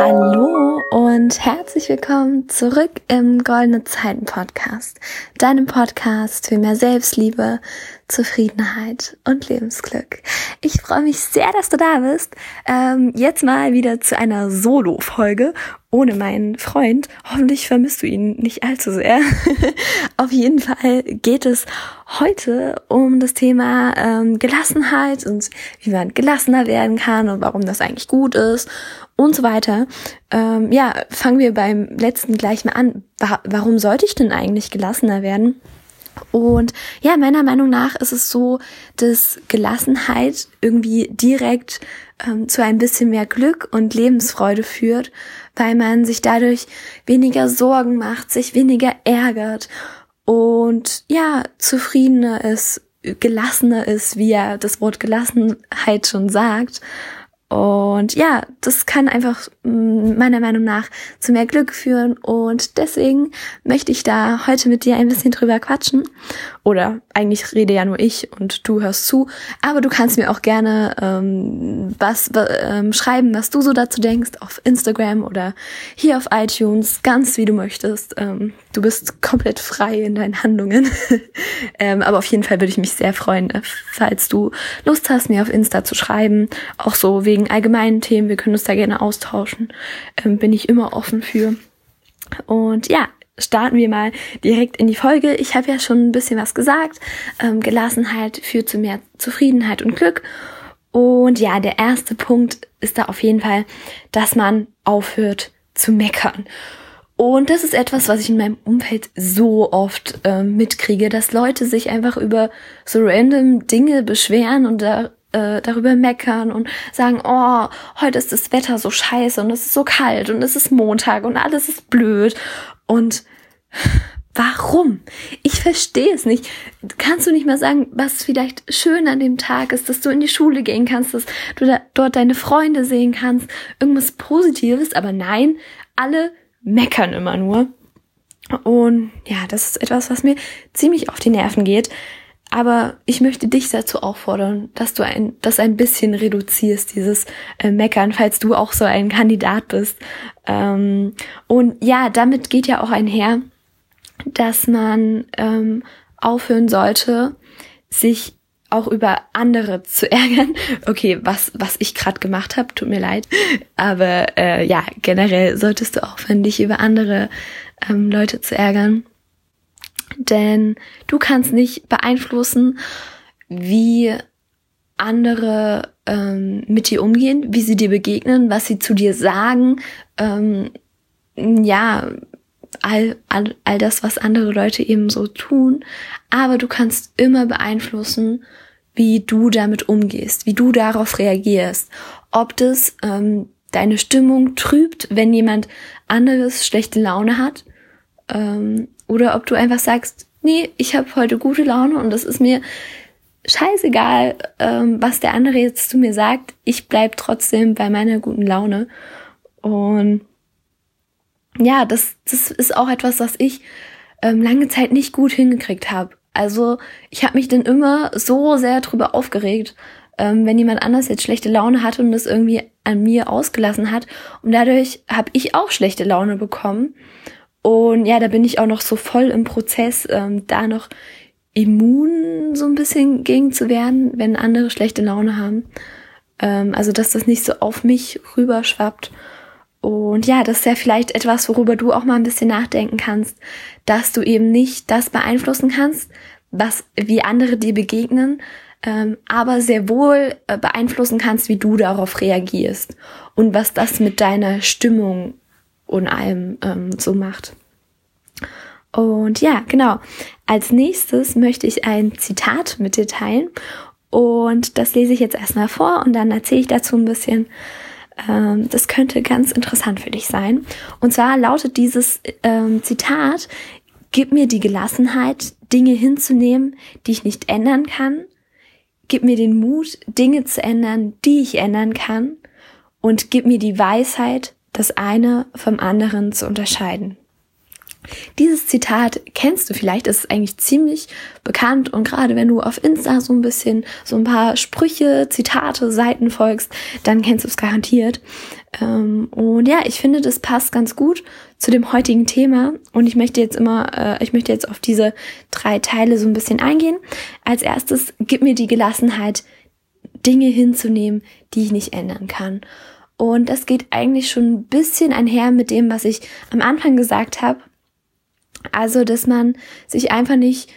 Hallo und herzlich willkommen zurück im Goldene Zeiten Podcast, deinem Podcast für mehr Selbstliebe, Zufriedenheit und Lebensglück. Ich freue mich sehr, dass du da bist. Ähm, jetzt mal wieder zu einer Solo-Folge ohne meinen Freund. Hoffentlich vermisst du ihn nicht allzu sehr. Auf jeden Fall geht es heute um das Thema ähm, Gelassenheit und wie man gelassener werden kann und warum das eigentlich gut ist und so weiter. Ähm, ja, fangen wir beim letzten gleich mal an. Warum sollte ich denn eigentlich gelassener werden? Und ja, meiner Meinung nach ist es so, dass Gelassenheit irgendwie direkt ähm, zu ein bisschen mehr Glück und Lebensfreude führt, weil man sich dadurch weniger Sorgen macht, sich weniger ärgert und ja, zufriedener ist, gelassener ist, wie ja das Wort Gelassenheit schon sagt. Und ja, das kann einfach mm, meiner Meinung nach zu mehr Glück führen. Und deswegen möchte ich da heute mit dir ein bisschen drüber quatschen. Oder eigentlich rede ja nur ich und du hörst zu. Aber du kannst mir auch gerne ähm, was ähm, schreiben, was du so dazu denkst, auf Instagram oder hier auf iTunes, ganz wie du möchtest. Ähm, du bist komplett frei in deinen Handlungen. ähm, aber auf jeden Fall würde ich mich sehr freuen, äh, falls du Lust hast, mir auf Insta zu schreiben. Auch so wegen allgemeinen Themen. Wir können uns da gerne austauschen. Ähm, bin ich immer offen für. Und ja, starten wir mal direkt in die Folge. Ich habe ja schon ein bisschen was gesagt. Ähm, Gelassenheit führt zu mehr Zufriedenheit und Glück. Und ja, der erste Punkt ist da auf jeden Fall, dass man aufhört zu meckern. Und das ist etwas, was ich in meinem Umfeld so oft äh, mitkriege, dass Leute sich einfach über so random Dinge beschweren und da, äh, darüber meckern und sagen, oh, heute ist das Wetter so scheiße und es ist so kalt und es ist Montag und alles ist blöd. Und warum? Ich verstehe es nicht. Kannst du nicht mal sagen, was vielleicht schön an dem Tag ist, dass du in die Schule gehen kannst, dass du da, dort deine Freunde sehen kannst, irgendwas Positives, aber nein, alle meckern immer nur. Und ja, das ist etwas, was mir ziemlich auf die Nerven geht. Aber ich möchte dich dazu auffordern, dass du ein, das ein bisschen reduzierst, dieses äh, Meckern, falls du auch so ein Kandidat bist. Ähm, und ja, damit geht ja auch einher, dass man ähm, aufhören sollte, sich auch über andere zu ärgern. Okay, was, was ich gerade gemacht habe, tut mir leid. Aber äh, ja, generell solltest du aufhören, dich über andere ähm, Leute zu ärgern denn du kannst nicht beeinflussen, wie andere ähm, mit dir umgehen, wie sie dir begegnen, was sie zu dir sagen, ähm, ja, all, all, all das, was andere Leute eben so tun. Aber du kannst immer beeinflussen, wie du damit umgehst, wie du darauf reagierst. Ob das ähm, deine Stimmung trübt, wenn jemand anderes schlechte Laune hat, ähm, oder ob du einfach sagst, nee, ich habe heute gute Laune und es ist mir scheißegal, ähm, was der andere jetzt zu mir sagt. Ich bleib trotzdem bei meiner guten Laune. Und ja, das, das ist auch etwas, was ich ähm, lange Zeit nicht gut hingekriegt habe. Also ich habe mich dann immer so sehr drüber aufgeregt, ähm, wenn jemand anders jetzt schlechte Laune hatte und das irgendwie an mir ausgelassen hat. Und dadurch habe ich auch schlechte Laune bekommen. Und ja, da bin ich auch noch so voll im Prozess, ähm, da noch immun so ein bisschen gegen zu werden, wenn andere schlechte Laune haben. Ähm, also, dass das nicht so auf mich rüberschwappt. Und ja, das ist ja vielleicht etwas, worüber du auch mal ein bisschen nachdenken kannst, dass du eben nicht das beeinflussen kannst, was, wie andere dir begegnen, ähm, aber sehr wohl äh, beeinflussen kannst, wie du darauf reagierst und was das mit deiner Stimmung und allem ähm, so macht. Und ja, genau. Als nächstes möchte ich ein Zitat mit dir teilen. Und das lese ich jetzt erstmal vor und dann erzähle ich dazu ein bisschen. Ähm, das könnte ganz interessant für dich sein. Und zwar lautet dieses ähm, Zitat, gib mir die Gelassenheit, Dinge hinzunehmen, die ich nicht ändern kann. Gib mir den Mut, Dinge zu ändern, die ich ändern kann. Und gib mir die Weisheit, das eine vom anderen zu unterscheiden. Dieses Zitat kennst du vielleicht, ist eigentlich ziemlich bekannt und gerade wenn du auf Insta so ein bisschen so ein paar Sprüche, Zitate, Seiten folgst, dann kennst du es garantiert. Ähm, und ja, ich finde, das passt ganz gut zu dem heutigen Thema und ich möchte jetzt immer, äh, ich möchte jetzt auf diese drei Teile so ein bisschen eingehen. Als erstes, gib mir die Gelassenheit, Dinge hinzunehmen, die ich nicht ändern kann. Und das geht eigentlich schon ein bisschen einher mit dem, was ich am Anfang gesagt habe. Also, dass man sich einfach nicht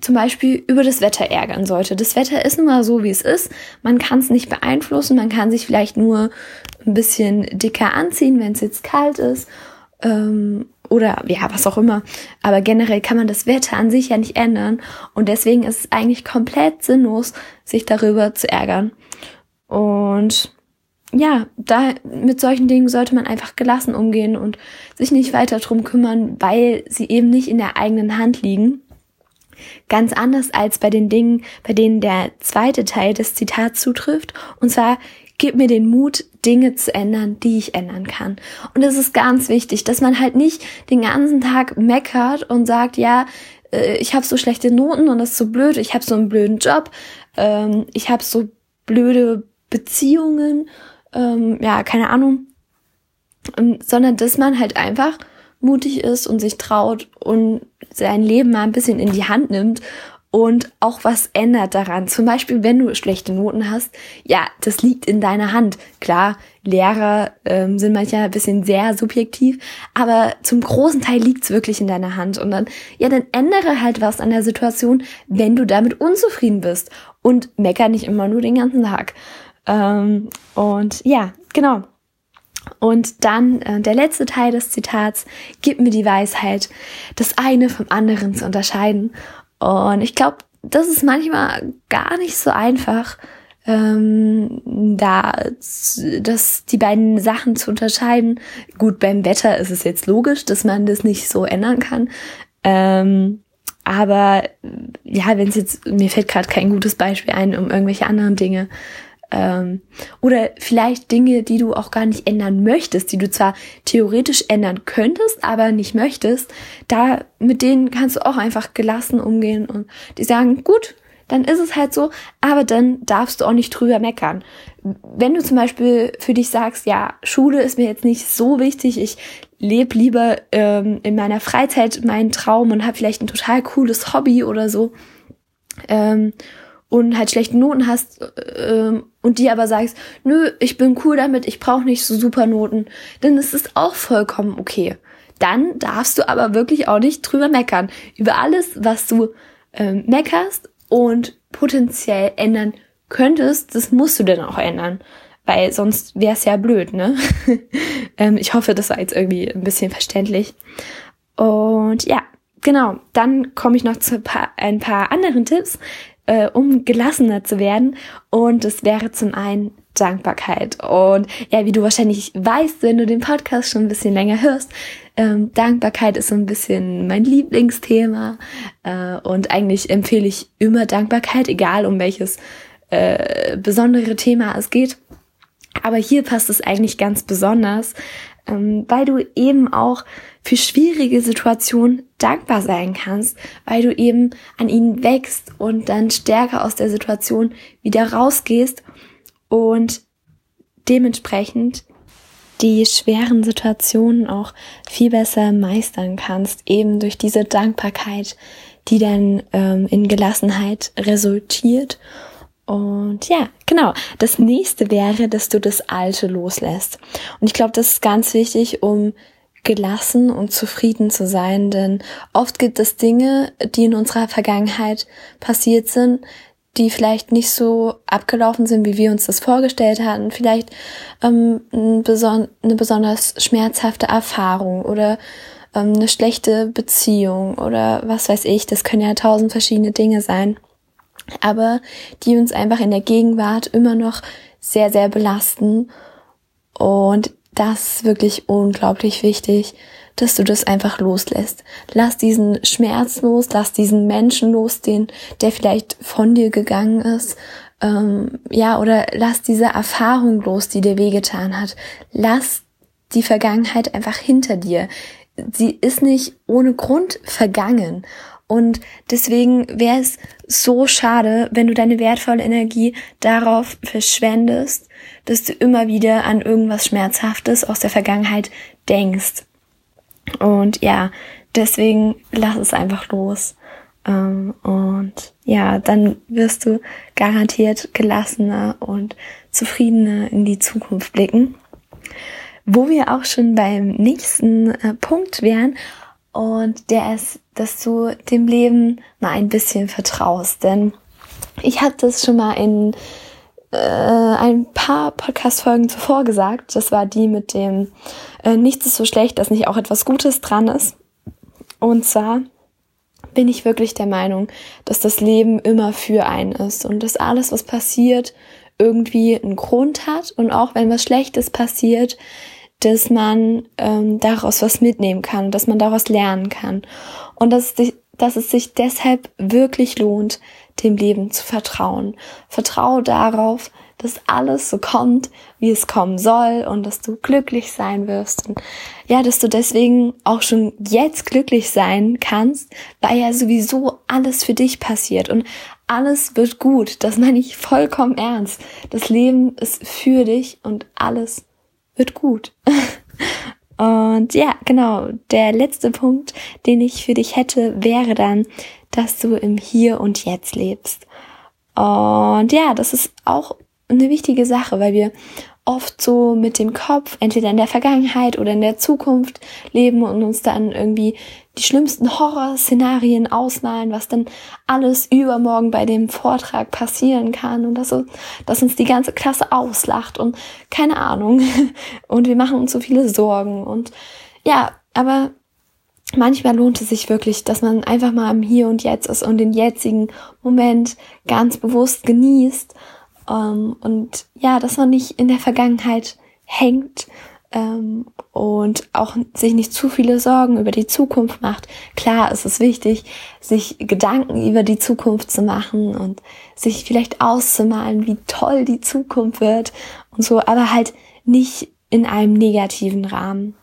zum Beispiel über das Wetter ärgern sollte. Das Wetter ist nun mal so, wie es ist. Man kann es nicht beeinflussen. Man kann sich vielleicht nur ein bisschen dicker anziehen, wenn es jetzt kalt ist. Ähm, oder ja, was auch immer. Aber generell kann man das Wetter an sich ja nicht ändern. Und deswegen ist es eigentlich komplett sinnlos, sich darüber zu ärgern. Und ja, da mit solchen Dingen sollte man einfach gelassen umgehen und sich nicht weiter drum kümmern, weil sie eben nicht in der eigenen Hand liegen. Ganz anders als bei den Dingen, bei denen der zweite Teil des Zitats zutrifft. Und zwar, gib mir den Mut, Dinge zu ändern, die ich ändern kann. Und es ist ganz wichtig, dass man halt nicht den ganzen Tag meckert und sagt, ja, äh, ich habe so schlechte Noten und das ist so blöd, ich habe so einen blöden Job, ähm, ich habe so blöde Beziehungen ähm, ja, keine Ahnung, ähm, sondern dass man halt einfach mutig ist und sich traut und sein Leben mal ein bisschen in die Hand nimmt und auch was ändert daran. Zum Beispiel, wenn du schlechte Noten hast, ja, das liegt in deiner Hand. Klar, Lehrer ähm, sind manchmal ein bisschen sehr subjektiv, aber zum großen Teil liegt's wirklich in deiner Hand. Und dann, ja, dann ändere halt was an der Situation, wenn du damit unzufrieden bist. Und mecker nicht immer nur den ganzen Tag. Ähm, und ja, genau. Und dann äh, der letzte Teil des Zitats, gib mir die Weisheit, das eine vom anderen zu unterscheiden. Und ich glaube, das ist manchmal gar nicht so einfach, ähm, da das, die beiden Sachen zu unterscheiden. Gut, beim Wetter ist es jetzt logisch, dass man das nicht so ändern kann. Ähm, aber ja, wenn es jetzt, mir fällt gerade kein gutes Beispiel ein, um irgendwelche anderen Dinge. Ähm, oder vielleicht Dinge, die du auch gar nicht ändern möchtest, die du zwar theoretisch ändern könntest, aber nicht möchtest, da mit denen kannst du auch einfach gelassen umgehen und die sagen, gut, dann ist es halt so, aber dann darfst du auch nicht drüber meckern. Wenn du zum Beispiel für dich sagst, ja, Schule ist mir jetzt nicht so wichtig, ich lebe lieber ähm, in meiner Freizeit meinen Traum und habe vielleicht ein total cooles Hobby oder so. Ähm, und halt schlechte Noten hast äh, und die aber sagst, nö, ich bin cool damit, ich brauche nicht so super Noten, dann ist es auch vollkommen okay. Dann darfst du aber wirklich auch nicht drüber meckern. Über alles, was du ähm, meckerst und potenziell ändern könntest, das musst du dann auch ändern. Weil sonst wäre es ja blöd, ne? ähm, ich hoffe, das war jetzt irgendwie ein bisschen verständlich. Und ja, genau, dann komme ich noch zu ein paar anderen Tipps, äh, um gelassener zu werden. Und es wäre zum einen Dankbarkeit. Und ja, wie du wahrscheinlich weißt, wenn du den Podcast schon ein bisschen länger hörst, ähm, Dankbarkeit ist so ein bisschen mein Lieblingsthema. Äh, und eigentlich empfehle ich immer Dankbarkeit, egal um welches äh, besondere Thema es geht. Aber hier passt es eigentlich ganz besonders, ähm, weil du eben auch für schwierige Situationen dankbar sein kannst, weil du eben an ihnen wächst und dann stärker aus der Situation wieder rausgehst und dementsprechend die schweren Situationen auch viel besser meistern kannst, eben durch diese Dankbarkeit, die dann ähm, in Gelassenheit resultiert und ja, genau. Das nächste wäre, dass du das Alte loslässt. Und ich glaube, das ist ganz wichtig, um gelassen und zufrieden zu sein, denn oft gibt es Dinge, die in unserer Vergangenheit passiert sind, die vielleicht nicht so abgelaufen sind, wie wir uns das vorgestellt hatten. Vielleicht ähm, eine, beson eine besonders schmerzhafte Erfahrung oder ähm, eine schlechte Beziehung oder was weiß ich. Das können ja tausend verschiedene Dinge sein aber die uns einfach in der Gegenwart immer noch sehr, sehr belasten. Und das ist wirklich unglaublich wichtig, dass du das einfach loslässt. Lass diesen Schmerz los, lass diesen Menschen los, den, der vielleicht von dir gegangen ist. Ähm, ja, oder lass diese Erfahrung los, die dir wehgetan hat. Lass die Vergangenheit einfach hinter dir. sie ist nicht ohne Grund vergangen. Und deswegen wäre es so schade, wenn du deine wertvolle Energie darauf verschwendest, dass du immer wieder an irgendwas Schmerzhaftes aus der Vergangenheit denkst. Und ja, deswegen lass es einfach los. Ähm, und ja, dann wirst du garantiert gelassener und zufriedener in die Zukunft blicken. Wo wir auch schon beim nächsten äh, Punkt wären, und der ist, dass du dem Leben mal ein bisschen vertraust. Denn ich habe das schon mal in äh, ein paar Podcast-Folgen zuvor gesagt. Das war die mit dem äh, Nichts ist so schlecht, dass nicht auch etwas Gutes dran ist. Und zwar bin ich wirklich der Meinung, dass das Leben immer für einen ist und dass alles, was passiert, irgendwie einen Grund hat und auch wenn was Schlechtes passiert, dass man ähm, daraus was mitnehmen kann, dass man daraus lernen kann und dass, dass es sich deshalb wirklich lohnt, dem Leben zu vertrauen. Vertraue darauf, dass alles so kommt, wie es kommen soll und dass du glücklich sein wirst. Und ja, dass du deswegen auch schon jetzt glücklich sein kannst, weil ja sowieso alles für dich passiert und alles wird gut. Das meine ich vollkommen ernst. Das Leben ist für dich und alles wird gut. Und ja, genau, der letzte Punkt, den ich für dich hätte, wäre dann, dass du im Hier und Jetzt lebst. Und ja, das ist auch eine wichtige Sache, weil wir oft so mit dem Kopf entweder in der Vergangenheit oder in der Zukunft leben und uns dann irgendwie die schlimmsten Horrorszenarien ausmalen, was dann alles übermorgen bei dem Vortrag passieren kann und dass, dass uns die ganze Klasse auslacht und keine Ahnung. Und wir machen uns so viele Sorgen und ja, aber manchmal lohnt es sich wirklich, dass man einfach mal im Hier und Jetzt ist und den jetzigen Moment ganz bewusst genießt ähm, und ja, dass man nicht in der Vergangenheit hängt ähm, und auch sich nicht zu viele Sorgen über die Zukunft macht. Klar ist es wichtig, sich Gedanken über die Zukunft zu machen und sich vielleicht auszumalen, wie toll die Zukunft wird und so, aber halt nicht in einem negativen Rahmen.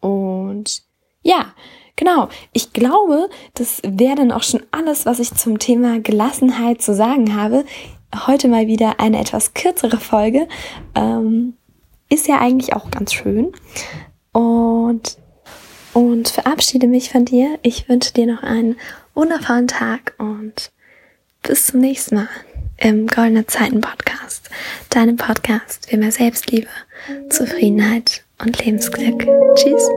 Und ja, Genau, ich glaube, das wäre dann auch schon alles, was ich zum Thema Gelassenheit zu sagen habe heute mal wieder eine etwas kürzere Folge. Ähm, ist ja eigentlich auch ganz schön. Und, und verabschiede mich von dir. Ich wünsche dir noch einen wundervollen Tag und bis zum nächsten Mal im Goldene Zeiten Podcast. Deinem Podcast für mehr Selbstliebe, Zufriedenheit und Lebensglück. Tschüss.